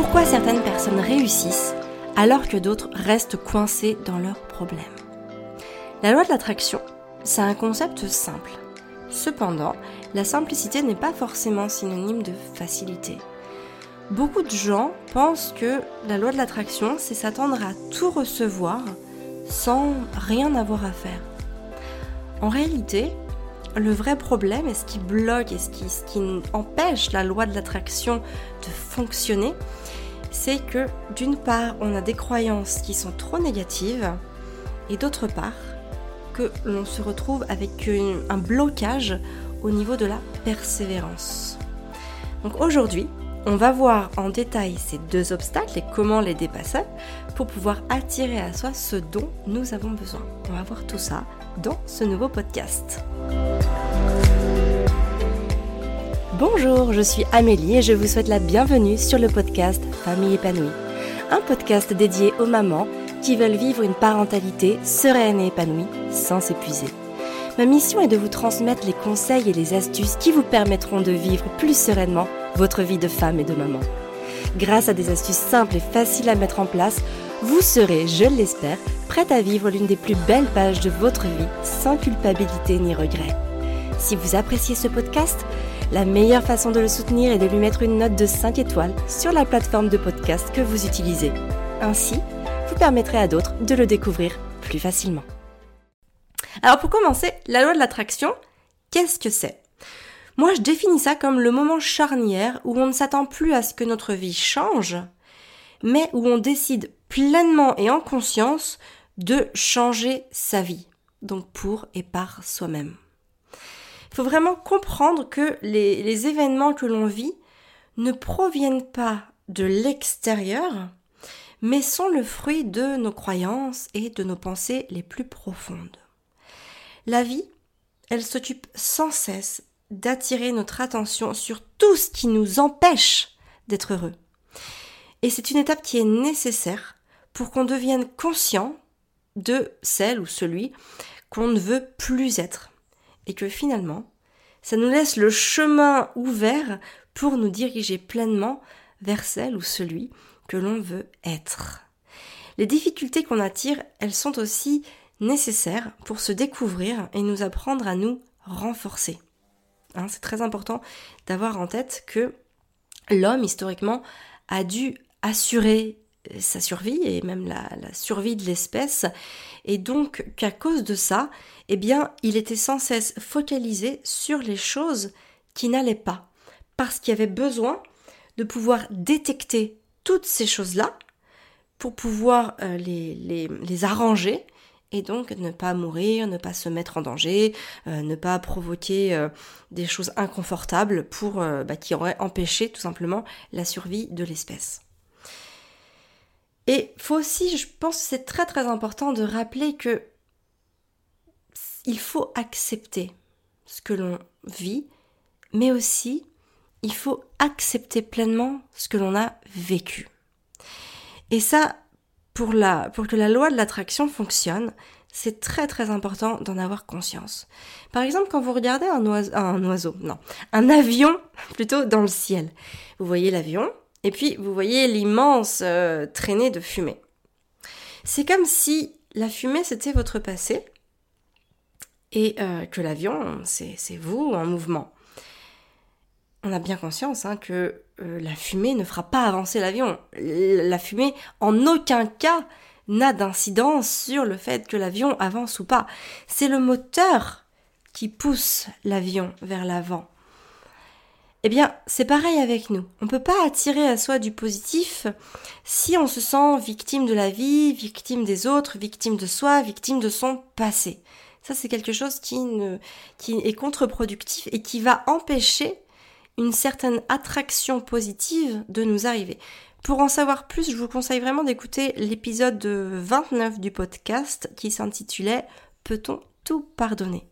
Pourquoi certaines personnes réussissent alors que d'autres restent coincées dans leurs problèmes La loi de l'attraction, c'est un concept simple. Cependant, la simplicité n'est pas forcément synonyme de facilité. Beaucoup de gens pensent que la loi de l'attraction, c'est s'attendre à tout recevoir sans rien avoir à faire. En réalité, le vrai problème et ce qui bloque et ce qui, empêche la loi de l'attraction de fonctionner, c'est que d'une part, on a des croyances qui sont trop négatives et d'autre part, que l'on se retrouve avec un blocage au niveau de la persévérance. Donc aujourd'hui, on va voir en détail ces deux obstacles et comment les dépasser pour pouvoir attirer à soi ce dont nous avons besoin. On va voir tout ça dans ce nouveau podcast. Bonjour, je suis Amélie et je vous souhaite la bienvenue sur le podcast Famille épanouie. Un podcast dédié aux mamans qui veulent vivre une parentalité sereine et épanouie sans s'épuiser. Ma mission est de vous transmettre les conseils et les astuces qui vous permettront de vivre plus sereinement votre vie de femme et de maman. Grâce à des astuces simples et faciles à mettre en place, vous serez, je l'espère, prête à vivre l'une des plus belles pages de votre vie sans culpabilité ni regret. Si vous appréciez ce podcast, la meilleure façon de le soutenir est de lui mettre une note de 5 étoiles sur la plateforme de podcast que vous utilisez. Ainsi, vous permettrez à d'autres de le découvrir plus facilement. Alors pour commencer, la loi de l'attraction, qu'est-ce que c'est? Moi je définis ça comme le moment charnière où on ne s'attend plus à ce que notre vie change, mais où on décide pleinement et en conscience de changer sa vie, donc pour et par soi-même. Il faut vraiment comprendre que les, événements que l'on vit ne proviennent pas de l'extérieur, mais sont le fruit de nos croyances et de nos pensées les plus profondes. La vie, elle s'occupe sans cesse d'attirer notre attention sur tout ce qui nous empêche d'être heureux. Et c'est une étape qui est nécessaire pour qu'on devienne conscient de celle ou celui qu'on ne veut plus être et que finalement, ça nous laisse le chemin ouvert pour nous diriger pleinement vers celle ou celui que l'on veut être. Les difficultés qu'on attire, elles sont aussi nécessaires pour se découvrir et nous apprendre à nous renforcer. Hein, c'est très important d'avoir en tête que l'homme, historiquement, a dû assurer sa survie et même la, survie de l'espèce. Et donc qu'à cause de ça, eh bien, il était sans cesse focalisé sur les choses qui n'allaient pas. Parce qu'il avait besoin de pouvoir détecter toutes ces choses-là pour pouvoir euh, les, les, arranger et donc ne pas mourir, ne pas se mettre en danger, euh, ne pas provoquer euh, des choses inconfortables pour bah, qui auraient empêché tout simplement la survie de l'espèce. Et faut aussi, je pense c'est très très important de rappeler que il faut accepter ce que l'on vit, mais aussi il faut accepter pleinement ce que l'on a vécu. Et ça, pour, la, pour que la loi de l'attraction fonctionne, c'est très très important d'en avoir conscience. Par exemple, quand vous regardez un oiseau, un oiseau, non, un avion plutôt dans le ciel, vous voyez l'avion, et puis, vous voyez l'immense euh, traînée de fumée. C'est comme si la fumée, c'était votre passé et euh, que l'avion, c'est vous en mouvement. On a bien conscience hein, que euh, la fumée ne fera pas avancer l'avion. La fumée, en aucun cas, n'a d'incidence sur le fait que l'avion avance ou pas. C'est le moteur qui pousse l'avion vers l'avant. Eh bien, c'est pareil avec nous. On ne peut pas attirer à soi du positif si on se sent victime de la vie, victime des autres, victime de soi, victime de son passé. Ça, c'est quelque chose qui, qui est contre-productif et qui va empêcher une certaine attraction positive de nous arriver. Pour en savoir plus, je vous conseille vraiment d'écouter l'épisode 29 du podcast qui s'intitulait Peut-on tout pardonner?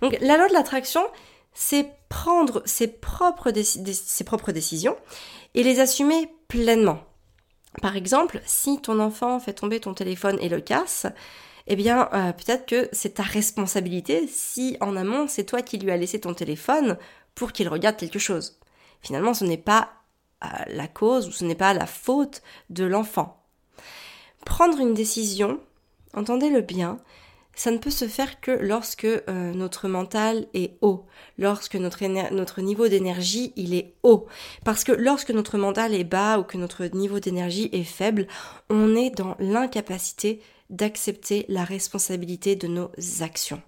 Donc la loi de l'attraction, c'est prendre ses propres, décisions et les assumer pleinement. Par exemple, si ton enfant fait tomber ton téléphone et le casse, eh bien, euh, peut-être que c'est ta responsabilité si en amont, c'est toi qui lui as laissé ton téléphone pour qu'il regarde quelque chose. Finalement, ce n'est pas la cause ou ce n'est pas la faute de l'enfant. Prendre une décision, entendez-le bien, ça ne peut se faire que lorsque euh, notre mental est haut, lorsque notre, notre niveau d'énergie il est haut. Parce que lorsque notre mental est bas ou que notre niveau d'énergie est faible, on est dans l'incapacité d'accepter la responsabilité de nos actions.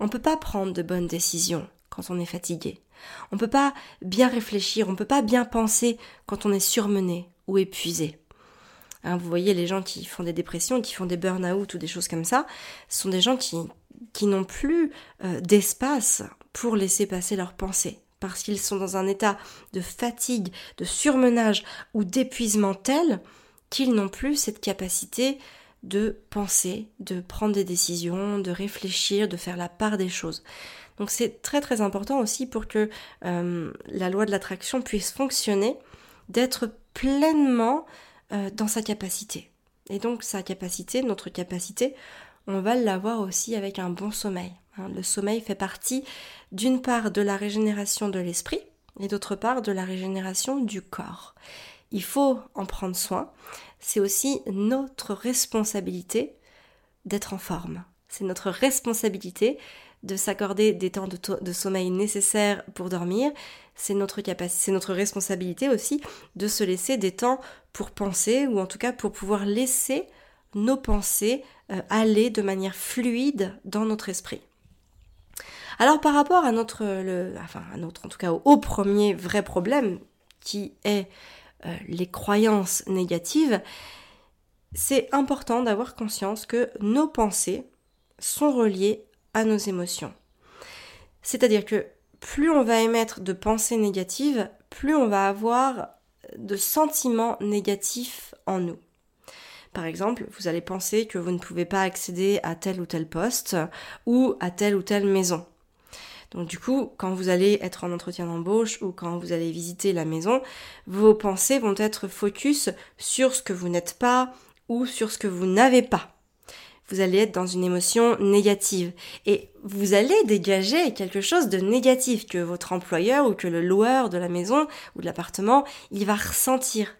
On ne peut pas prendre de bonnes décisions quand on est fatigué. On ne peut pas bien réfléchir, on ne peut pas bien penser quand on est surmené ou épuisé. Hein, vous voyez, les gens qui font des dépressions, qui font des burn-out ou des choses comme ça, sont des gens qui, qui n'ont plus euh, d'espace pour laisser passer leurs pensées. Parce qu'ils sont dans un état de fatigue, de surmenage ou d'épuisement tel qu'ils n'ont plus cette capacité de penser, de prendre des décisions, de réfléchir, de faire la part des choses. Donc c'est très très important aussi pour que euh, la loi de l'attraction puisse fonctionner, d'être pleinement euh, dans sa capacité. Et donc sa capacité, notre capacité, on va l'avoir aussi avec un bon sommeil. Hein. Le sommeil fait partie d'une part de la régénération de l'esprit et d'autre part de la régénération du corps. Il faut en prendre soin. C'est aussi notre responsabilité d'être en forme. C'est notre responsabilité de s'accorder des temps de, sommeil nécessaires pour dormir. C'est notre, c'est notre responsabilité aussi de se laisser des temps pour penser, ou en tout cas pour pouvoir laisser nos pensées euh, aller de manière fluide dans notre esprit. Alors par rapport à notre, enfin en tout cas au, premier vrai problème, qui est euh, les croyances négatives, c'est important d'avoir conscience que nos pensées sont reliées à nos émotions. C'est-à-dire que plus on va émettre de pensées négatives, plus on va avoir de sentiments négatifs en nous. Par exemple, vous allez penser que vous ne pouvez pas accéder à tel ou tel poste ou à telle ou telle maison. Donc du coup, quand vous allez être en entretien d'embauche ou quand vous allez visiter la maison, vos pensées vont être focus sur ce que vous n'êtes pas ou sur ce que vous n'avez pas vous allez être dans une émotion négative. Et vous allez dégager quelque chose de négatif que votre employeur ou que le loueur de la maison ou de l'appartement, va ressentir.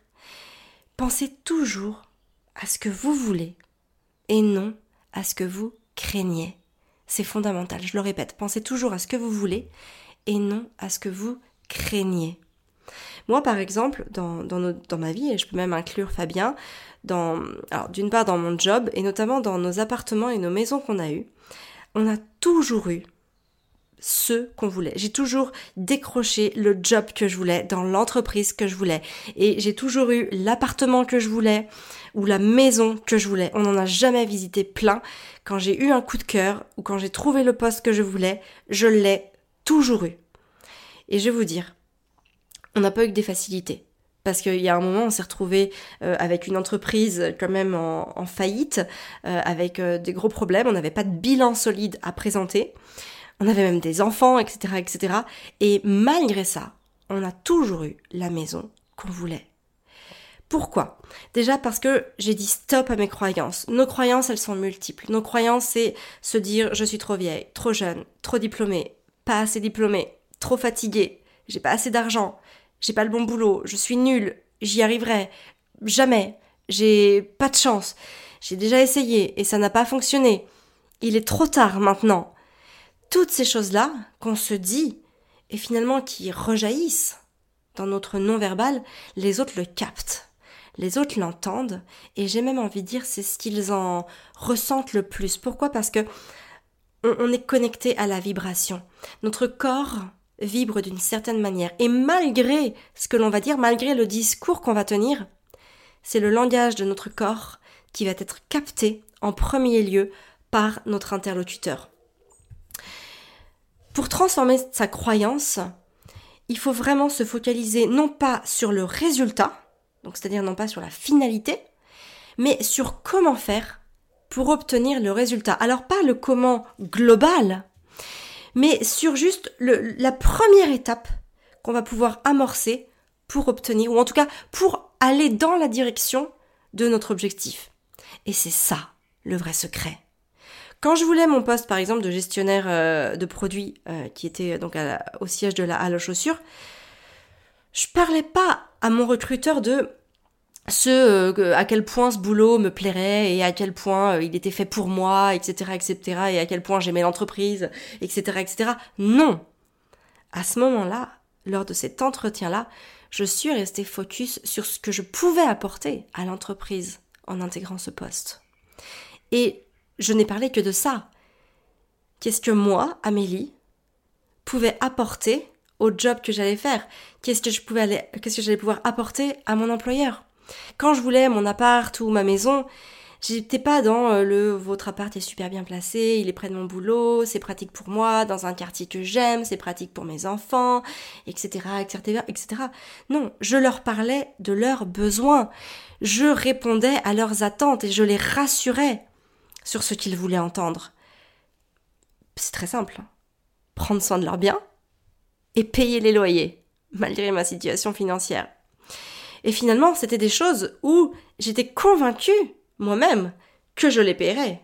Pensez toujours à ce que vous voulez et non à ce que vous craignez. C'est fondamental, je le répète, pensez toujours à ce que vous voulez et non à ce que vous craignez. Moi, par exemple, dans, dans, ma vie, et je peux même inclure Fabien, d'une part dans mon job, et notamment dans nos appartements et nos maisons qu'on a eues, on a toujours eu ce qu'on voulait. J'ai toujours décroché le job que je voulais, dans l'entreprise que je voulais. Et j'ai toujours eu l'appartement que je voulais ou la maison que je voulais. On n'en a jamais visité plein. Quand j'ai eu un coup de cœur ou quand j'ai trouvé le poste que je voulais, je l'ai toujours eu. Et je vais vous dire, on n'a pas eu que des facilités. Parce qu'il y a un moment, on s'est retrouvé euh, avec une entreprise quand même en, faillite, euh, avec euh, des gros problèmes. On n'avait pas de bilan solide à présenter. On avait même des enfants, etc., etc. Et malgré ça, on a toujours eu la maison qu'on voulait. Pourquoi? Déjà parce que j'ai dit stop à mes croyances. Nos croyances, elles sont multiples. Nos croyances, c'est se dire je suis trop vieille, trop jeune, trop diplômée, pas assez diplômée, trop fatiguée, j'ai pas assez d'argent, j'ai pas le bon boulot, je suis nulle, j'y arriverai jamais, j'ai pas de chance, j'ai déjà essayé et ça n'a pas fonctionné. Il est trop tard maintenant. Toutes ces choses-là qu'on se dit et finalement qui rejaillissent dans notre non-verbal, les autres le captent. Les autres l'entendent et j'ai même envie de dire c'est ce qu'ils en ressentent le plus. Pourquoi? Parce que on est connecté à la vibration. Notre corps vibre d'une certaine manière. Et malgré ce que l'on va dire, malgré le discours qu'on va tenir, c'est le langage de notre corps qui va être capté en premier lieu par notre interlocuteur. Pour transformer sa croyance, il faut vraiment se focaliser non pas sur le résultat, donc c'est-à-dire non pas sur la finalité, mais sur comment faire pour obtenir le résultat. Alors pas le comment global, mais sur juste la première étape qu'on va pouvoir amorcer pour obtenir, ou en tout cas pour aller dans la direction de notre objectif. Et c'est ça le vrai secret. Quand je voulais mon poste, par exemple, de gestionnaire euh, de produits, euh, qui était donc au siège de la halle aux chaussures, je parlais pas à mon recruteur de ce euh, à quel point ce boulot me plairait et à quel point euh, il était fait pour moi, etc., etc., et à quel point j'aimais l'entreprise, etc., etc. Non. À ce moment-là, lors de cet entretien-là, je suis restée focus sur ce que je pouvais apporter à l'entreprise en intégrant ce poste. Et je n'ai parlé que de ça. Qu'est-ce que moi, Amélie, pouvais apporter au job que j'allais faire? Qu'est-ce que je pouvais qu'est-ce que j'allais pouvoir apporter à mon employeur? Quand je voulais mon appart ou ma maison, j'étais pas dans euh, le votre appart est super bien placé, il est près de mon boulot, c'est pratique pour moi, dans un quartier que j'aime, c'est pratique pour mes enfants, etc., etc., etc. Non, je leur parlais de leurs besoins. Je répondais à leurs attentes et je les rassurais sur ce qu'ils voulaient entendre. C'est très simple. Prendre soin de leurs biens et payer les loyers, malgré ma situation financière. Et finalement, c'était des choses où j'étais convaincue, moi-même, que je les paierais.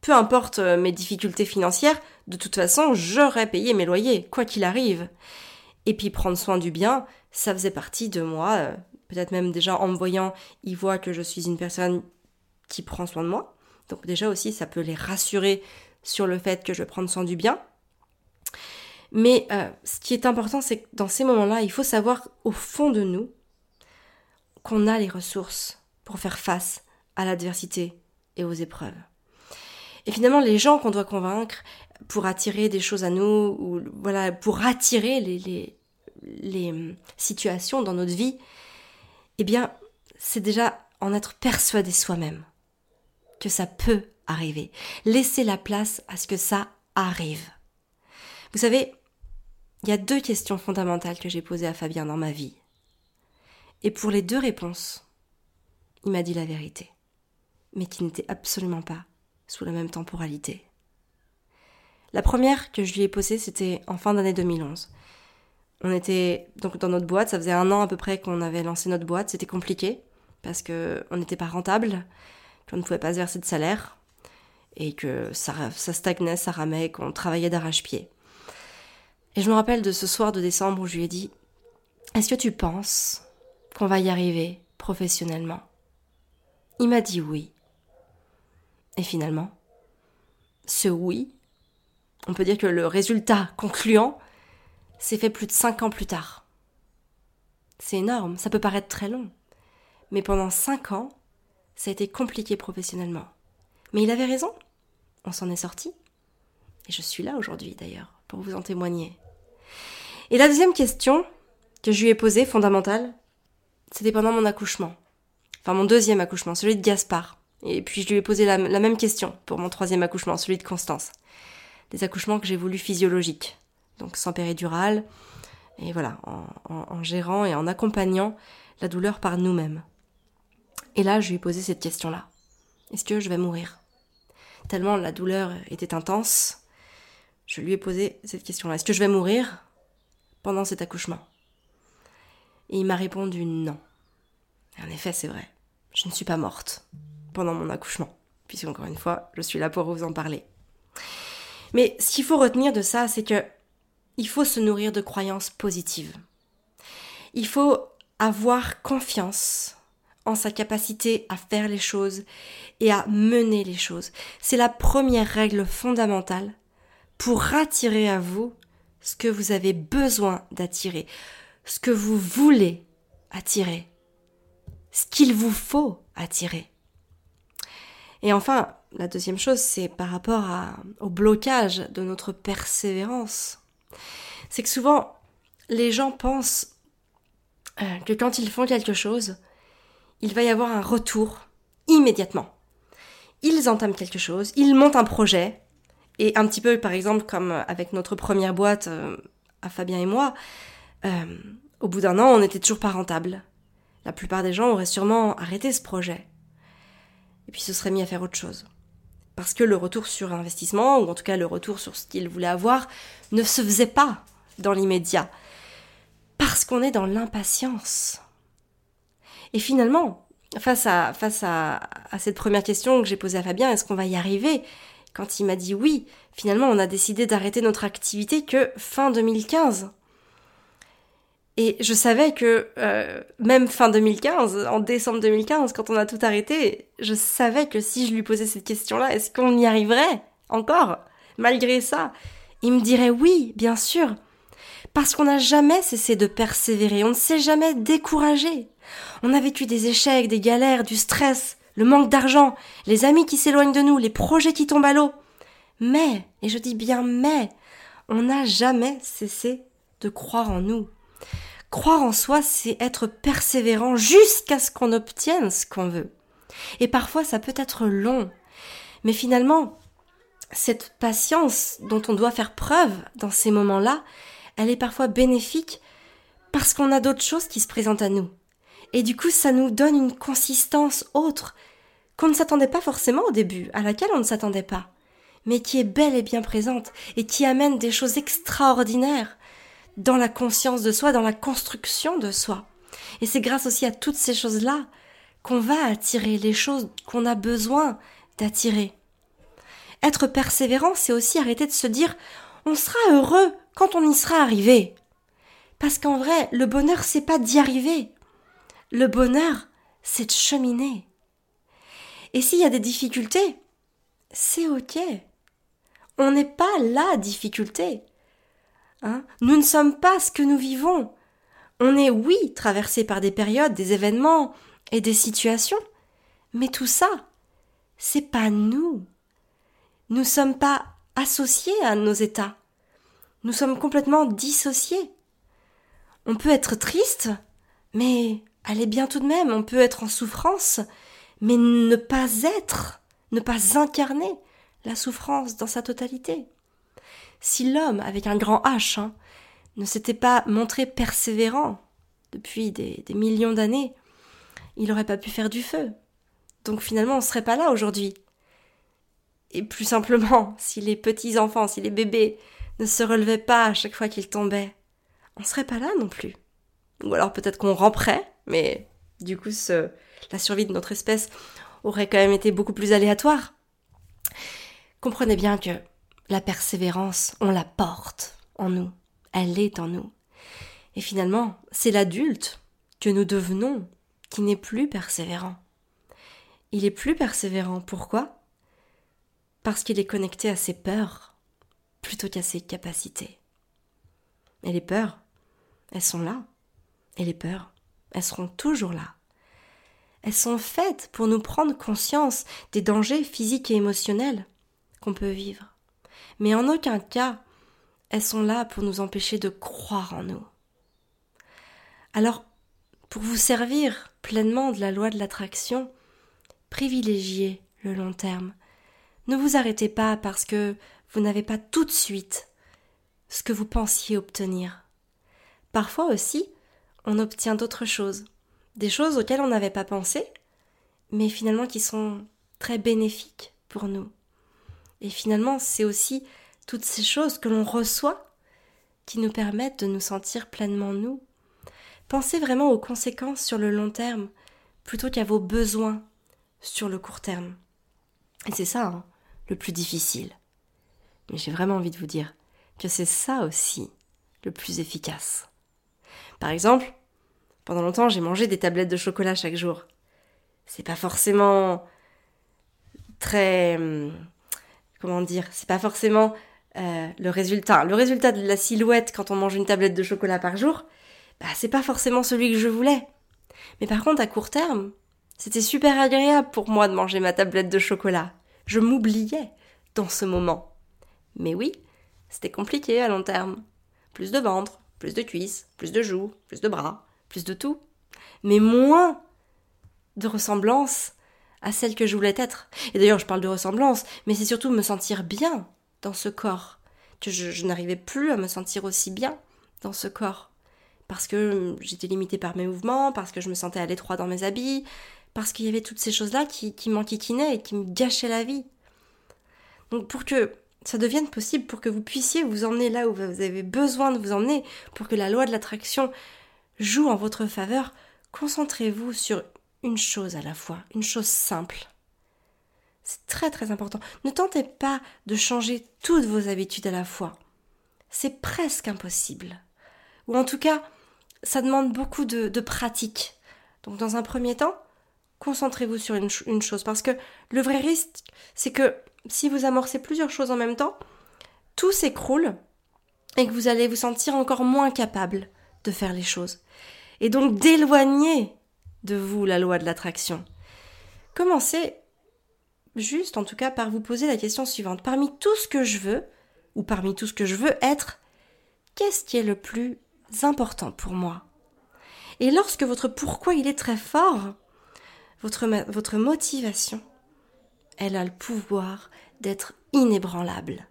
Peu importe euh, mes difficultés financières, de toute façon, j'aurais payé mes loyers, quoi qu'il arrive. Et puis prendre soin du bien, ça faisait partie de moi. Euh, peut-être même déjà en me voyant, ils voient que je suis une personne qui prend soin de moi. Donc déjà aussi, ça peut les rassurer sur le fait que je vais prendre soin du bien. Mais euh, ce qui est important, c'est que dans ces moments-là, il faut savoir au fond de nous qu'on a les ressources pour faire face à l'adversité et aux épreuves. Et finalement, les gens qu'on doit convaincre pour attirer des choses à nous, ou voilà, pour attirer les, les, les hum, situations dans notre vie, eh bien, c'est déjà en être persuadé soi-même que ça peut arriver. Laissez la place à ce que ça arrive. Vous savez, il y a deux questions fondamentales que j'ai posées à Fabien dans ma vie. Et pour les deux réponses, il m'a dit la vérité, mais qui n'était absolument pas sous la même temporalité. La première que je lui ai posée, c'était en fin d'année 2011. On était donc dans notre boîte, ça faisait un an à peu près qu'on avait lancé notre boîte, c'était compliqué parce que on n'était pas rentable, qu'on ne pouvait pas se verser de salaire et que ça, ça stagnait, ça ramait, qu'on travaillait d'arrache-pied. Et je me rappelle de ce soir de décembre où je lui ai dit Est-ce que tu penses qu'on va y arriver professionnellement Il m'a dit oui. Et finalement, ce oui, on peut dire que le résultat concluant s'est fait plus de cinq ans plus tard. C'est énorme, ça peut paraître très long. Mais pendant cinq ans, ça a été compliqué professionnellement. Mais il avait raison. On s'en est sorti. Et je suis là aujourd'hui d'ailleurs, pour vous en témoigner. Et la deuxième question que je lui ai posée, fondamentale, c'était pendant mon accouchement. Enfin, mon deuxième accouchement, celui de Gaspard. Et puis je lui ai posé la, même question pour mon troisième accouchement, celui de Constance. Des accouchements que j'ai voulu physiologiques. Donc sans péridurale. Et voilà, en gérant et en accompagnant la douleur par nous-mêmes. Et là, je lui ai posé cette question-là. Est-ce que je vais mourir? Tellement la douleur était intense, je lui ai posé cette question-là. Est-ce que je vais mourir pendant cet accouchement? Et il m'a répondu non. En effet, c'est vrai. Je ne suis pas morte pendant mon accouchement, puisque encore une fois, je suis là pour vous en parler. Mais ce qu'il faut retenir de ça, c'est que il faut se nourrir de croyances positives. Il faut avoir confiance en sa capacité à faire les choses et à mener les choses. C'est la première règle fondamentale pour attirer à vous ce que vous avez besoin d'attirer, ce que vous voulez attirer, ce qu'il vous faut attirer. Et enfin, la deuxième chose, c'est par rapport au blocage de notre persévérance. C'est que souvent, les gens pensent euh, que quand ils font quelque chose, il va y avoir un retour immédiatement. Ils entament quelque chose, ils montent un projet, et un petit peu par exemple comme avec notre première boîte euh, à Fabien et moi, euh, au bout d'un an on n'était toujours pas rentable. La plupart des gens auraient sûrement arrêté ce projet. Et puis se seraient mis à faire autre chose. Parce que le retour sur investissement, ou en tout cas le retour sur ce qu'ils voulaient avoir, ne se faisait pas dans l'immédiat. Parce qu'on est dans l'impatience. Et finalement, face à, face à, cette première question que j'ai posée à Fabien, est-ce qu'on va y arriver? Quand il m'a dit oui, finalement, on a décidé d'arrêter notre activité que fin 2015. Et je savais que euh, même fin 2015, en décembre 2015, quand on a tout arrêté, je savais que si je lui posais cette question-là, est-ce qu'on y arriverait encore? Malgré ça, il me dirait oui, bien sûr. Parce qu'on n'a jamais cessé de persévérer, on ne s'est jamais découragé. On a vécu des échecs, des galères, du stress, le manque d'argent, les amis qui s'éloignent de nous, les projets qui tombent à l'eau. Mais, et je dis bien mais, on n'a jamais cessé de croire en nous. Croire en soi, c'est être persévérant jusqu'à ce qu'on obtienne ce qu'on veut. Et parfois, ça peut être long. Mais finalement, cette patience dont on doit faire preuve dans ces moments-là, elle est parfois bénéfique parce qu'on a d'autres choses qui se présentent à nous. Et du coup, ça nous donne une consistance autre qu'on ne s'attendait pas forcément au début, à laquelle on ne s'attendait pas, mais qui est belle et bien présente et qui amène des choses extraordinaires dans la conscience de soi, dans la construction de soi. Et c'est grâce aussi à toutes ces choses-là qu'on va attirer les choses qu'on a besoin d'attirer. Être persévérant, c'est aussi arrêter de se dire on sera heureux quand on y sera arrivé. Parce qu'en vrai, le bonheur, c'est pas d'y arriver. Le bonheur, c'est de cheminer. Et s'il y a des difficultés, c'est ok. On n'est pas la difficulté. Hein nous ne sommes pas ce que nous vivons. On est, oui, traversé par des périodes, des événements et des situations. Mais tout ça, c'est pas nous. Nous sommes pas associés à nos états. Nous sommes complètement dissociés. On peut être triste, mais aller bien tout de même. On peut être en souffrance, mais ne pas être, ne pas incarner la souffrance dans sa totalité. Si l'homme, avec un grand H, hein, ne s'était pas montré persévérant depuis des, millions d'années, il n'aurait pas pu faire du feu. Donc finalement, on ne serait pas là aujourd'hui. Et plus simplement, si les petits enfants, si les bébés ne se relevaient pas à chaque fois qu'ils tombaient, on serait pas là non plus. Ou alors peut-être qu'on ramperait, mais du coup, la survie de notre espèce aurait quand même été beaucoup plus aléatoire. Comprenez bien que la persévérance, on la porte en nous, elle est en nous. Et finalement, c'est l'adulte que nous devenons qui n'est plus persévérant. Il est plus persévérant, pourquoi? Parce qu'il est connecté à ses peurs plutôt qu'à ses capacités. Et les peurs, elles sont là. Et les peurs, elles seront toujours là. Elles sont faites pour nous prendre conscience des dangers physiques et émotionnels qu'on peut vivre. Mais en aucun cas, elles sont là pour nous empêcher de croire en nous. Alors, pour vous servir pleinement de la loi de l'attraction, privilégiez le long terme. Ne vous arrêtez pas parce que vous n'avez pas tout de suite ce que vous pensiez obtenir. Parfois aussi, on obtient d'autres choses, des choses auxquelles on n'avait pas pensé, mais finalement qui sont très bénéfiques pour nous. Et finalement, c'est aussi toutes ces choses que l'on reçoit qui nous permettent de nous sentir pleinement nous. Pensez vraiment aux conséquences sur le long terme plutôt qu'à vos besoins sur le court terme. Et c'est ça hein, le plus difficile. Mais j'ai vraiment envie de vous dire que c'est ça aussi le plus efficace. Par exemple, pendant longtemps, j'ai mangé des tablettes de chocolat chaque jour. C'est pas forcément très. Comment dire C'est pas forcément euh, le résultat. Le résultat de la silhouette quand on mange une tablette de chocolat par jour, bah, c'est pas forcément celui que je voulais. Mais par contre, à court terme, c'était super agréable pour moi de manger ma tablette de chocolat. Je m'oubliais dans ce moment. Mais oui, c'était compliqué à long terme. Plus de ventre, plus de cuisses, plus de joues, plus de bras, plus de tout, mais moins de ressemblance à celle que je voulais être. Et d'ailleurs, je parle de ressemblance, mais c'est surtout me sentir bien dans ce corps, que je, n'arrivais plus à me sentir aussi bien dans ce corps. Parce que j'étais limitée par mes mouvements, parce que je me sentais à l'étroit dans mes habits, parce qu'il y avait toutes ces choses-là qui, qui m'enquiquinaient et qui me gâchaient la vie. Donc pour que ça devienne possible, pour que vous puissiez vous emmener là où vous avez besoin de vous emmener, pour que la loi de l'attraction joue en votre faveur, concentrez-vous sur une chose à la fois, une chose simple. C'est très très important. Ne tentez pas de changer toutes vos habitudes à la fois. C'est presque impossible. Ou en tout cas, ça demande beaucoup de, pratique. Donc dans un premier temps, concentrez-vous sur une, une, chose. Parce que le vrai risque, c'est que si vous amorcez plusieurs choses en même temps, tout s'écroule et que vous allez vous sentir encore moins capable de faire les choses. Et donc d'éloigner de vous la loi de l'attraction. Commencez juste, en tout cas, par vous poser la question suivante. Parmi tout ce que je veux, ou parmi tout ce que je veux être, qu'est-ce qui est le plus important pour moi? Et lorsque votre pourquoi il est très fort, votre, votre motivation, elle a le pouvoir d'être inébranlable.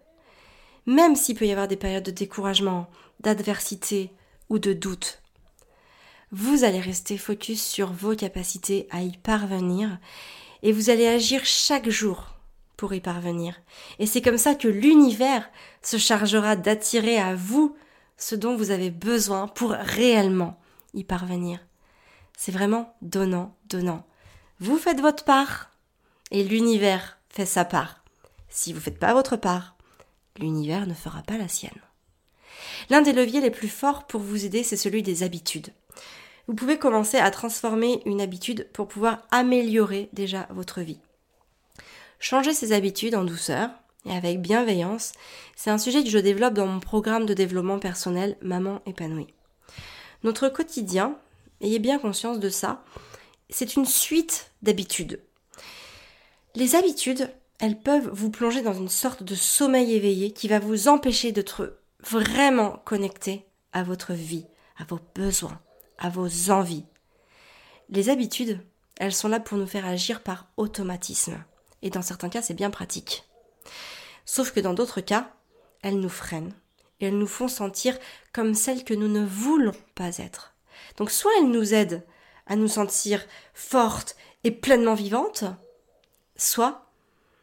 Même s'il peut y avoir des périodes de découragement, d'adversité ou de doute, vous allez rester focus sur vos capacités à y parvenir et vous allez agir chaque jour pour y parvenir. Et c'est comme ça que l'univers se chargera d'attirer à vous ce dont vous avez besoin pour réellement y parvenir. C'est vraiment donnant, donnant. Vous faites votre part et l'univers fait sa part. Si vous ne faites pas votre part, l'univers ne fera pas la sienne. L'un des leviers les plus forts pour vous aider, c'est celui des habitudes vous pouvez commencer à transformer une habitude pour pouvoir améliorer déjà votre vie. Changer ses habitudes en douceur et avec bienveillance, c'est un sujet que je développe dans mon programme de développement personnel Maman épanouie. Notre quotidien, ayez bien conscience de ça, c'est une suite d'habitudes. Les habitudes, elles peuvent vous plonger dans une sorte de sommeil éveillé qui va vous empêcher d'être vraiment connecté à votre vie, à vos besoins, vos envies. Les habitudes, elles sont là pour nous faire agir par automatisme. Et dans certains cas, c'est bien pratique. Sauf que dans d'autres cas, elles nous freinent et elles nous font sentir comme celles que nous ne voulons pas être. Donc soit elles nous aident à nous sentir fortes et pleinement vivantes, soit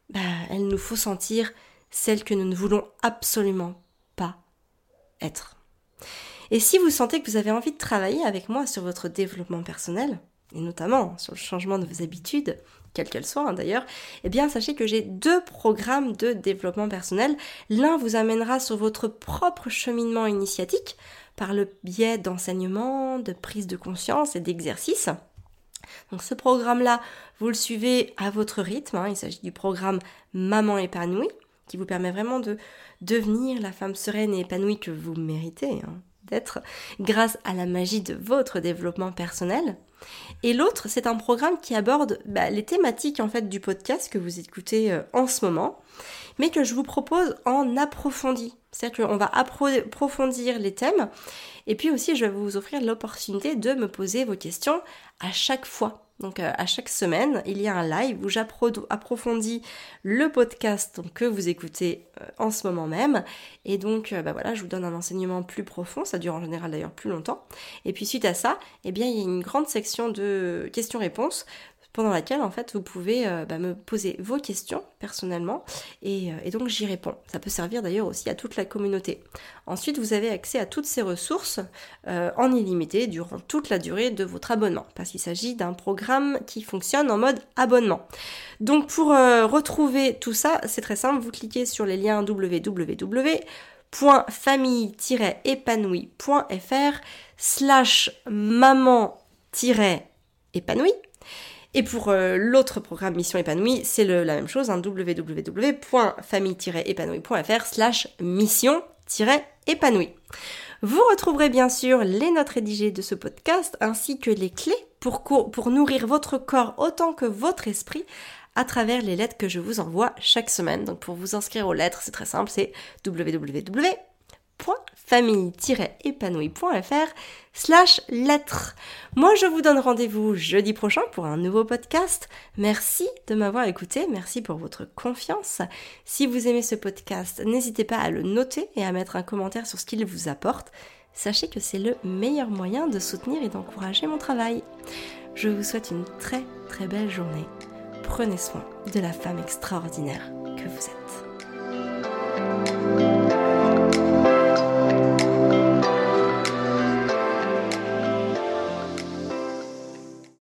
bah, elles nous font sentir celles que nous ne voulons absolument pas être. Et si vous sentez que vous avez envie de travailler avec moi sur votre développement personnel, et notamment sur le changement de vos habitudes, quelles qu'elles soient hein, d'ailleurs, eh bien sachez que j'ai deux programmes de développement personnel. L'un vous amènera sur votre propre cheminement initiatique par le biais d'enseignement, de prise de conscience et d'exercice. Donc ce programme-là, vous le suivez à votre rythme. Hein. il s'agit du programme Maman épanouie, qui vous permet vraiment de devenir la femme sereine et épanouie que vous méritez. Hein grâce à la magie de votre développement personnel. Et l'autre, c'est un programme qui aborde bah, les thématiques en fait du podcast que vous écoutez euh, en ce moment, mais que je vous propose en approfondi. C'est-à-dire qu'on va approfondir les thèmes, et puis aussi je vais vous offrir l'opportunité de me poser vos questions à chaque fois. Donc euh, à chaque semaine, il y a un live où j'approfondis le podcast que vous écoutez euh, en ce moment même. Et donc euh, bah voilà, je vous donne un enseignement plus profond, ça dure en général d'ailleurs plus longtemps. Et puis suite à ça, eh bien il y a une grande section de questions-réponses pendant laquelle en fait vous pouvez euh, bah, me poser vos questions personnellement et, euh, et donc j'y réponds. Ça peut servir d'ailleurs aussi à toute la communauté. Ensuite vous avez accès à toutes ces ressources euh, en illimité durant toute la durée de votre abonnement parce qu'il s'agit d'un programme qui fonctionne en mode abonnement. Donc pour retrouver tout ça c'est très simple, vous cliquez sur les liens www.famille-épanouie.fr slash maman-épanouie et pour euh, l'autre programme Mission épanouie, c'est la même chose, hein, www.famille-épanouie.fr slash mission-épanouie. Vous retrouverez bien sûr les notes rédigées de ce podcast ainsi que les clés pour, pour nourrir votre corps autant que votre esprit à travers les lettres que je vous envoie chaque semaine. Donc pour vous inscrire aux lettres, c'est très simple, c'est www famille-épanouie.fr slash lettres. Moi, je vous donne rendez-vous jeudi prochain pour un nouveau podcast. Merci de m'avoir écouté. Merci pour votre confiance. Si vous aimez ce podcast, n'hésitez pas à le noter et à mettre un commentaire sur ce qu'il vous apporte. Sachez que c'est le meilleur moyen de soutenir et d'encourager mon travail. Je vous souhaite une très très belle journée. Prenez soin de la femme extraordinaire que vous êtes.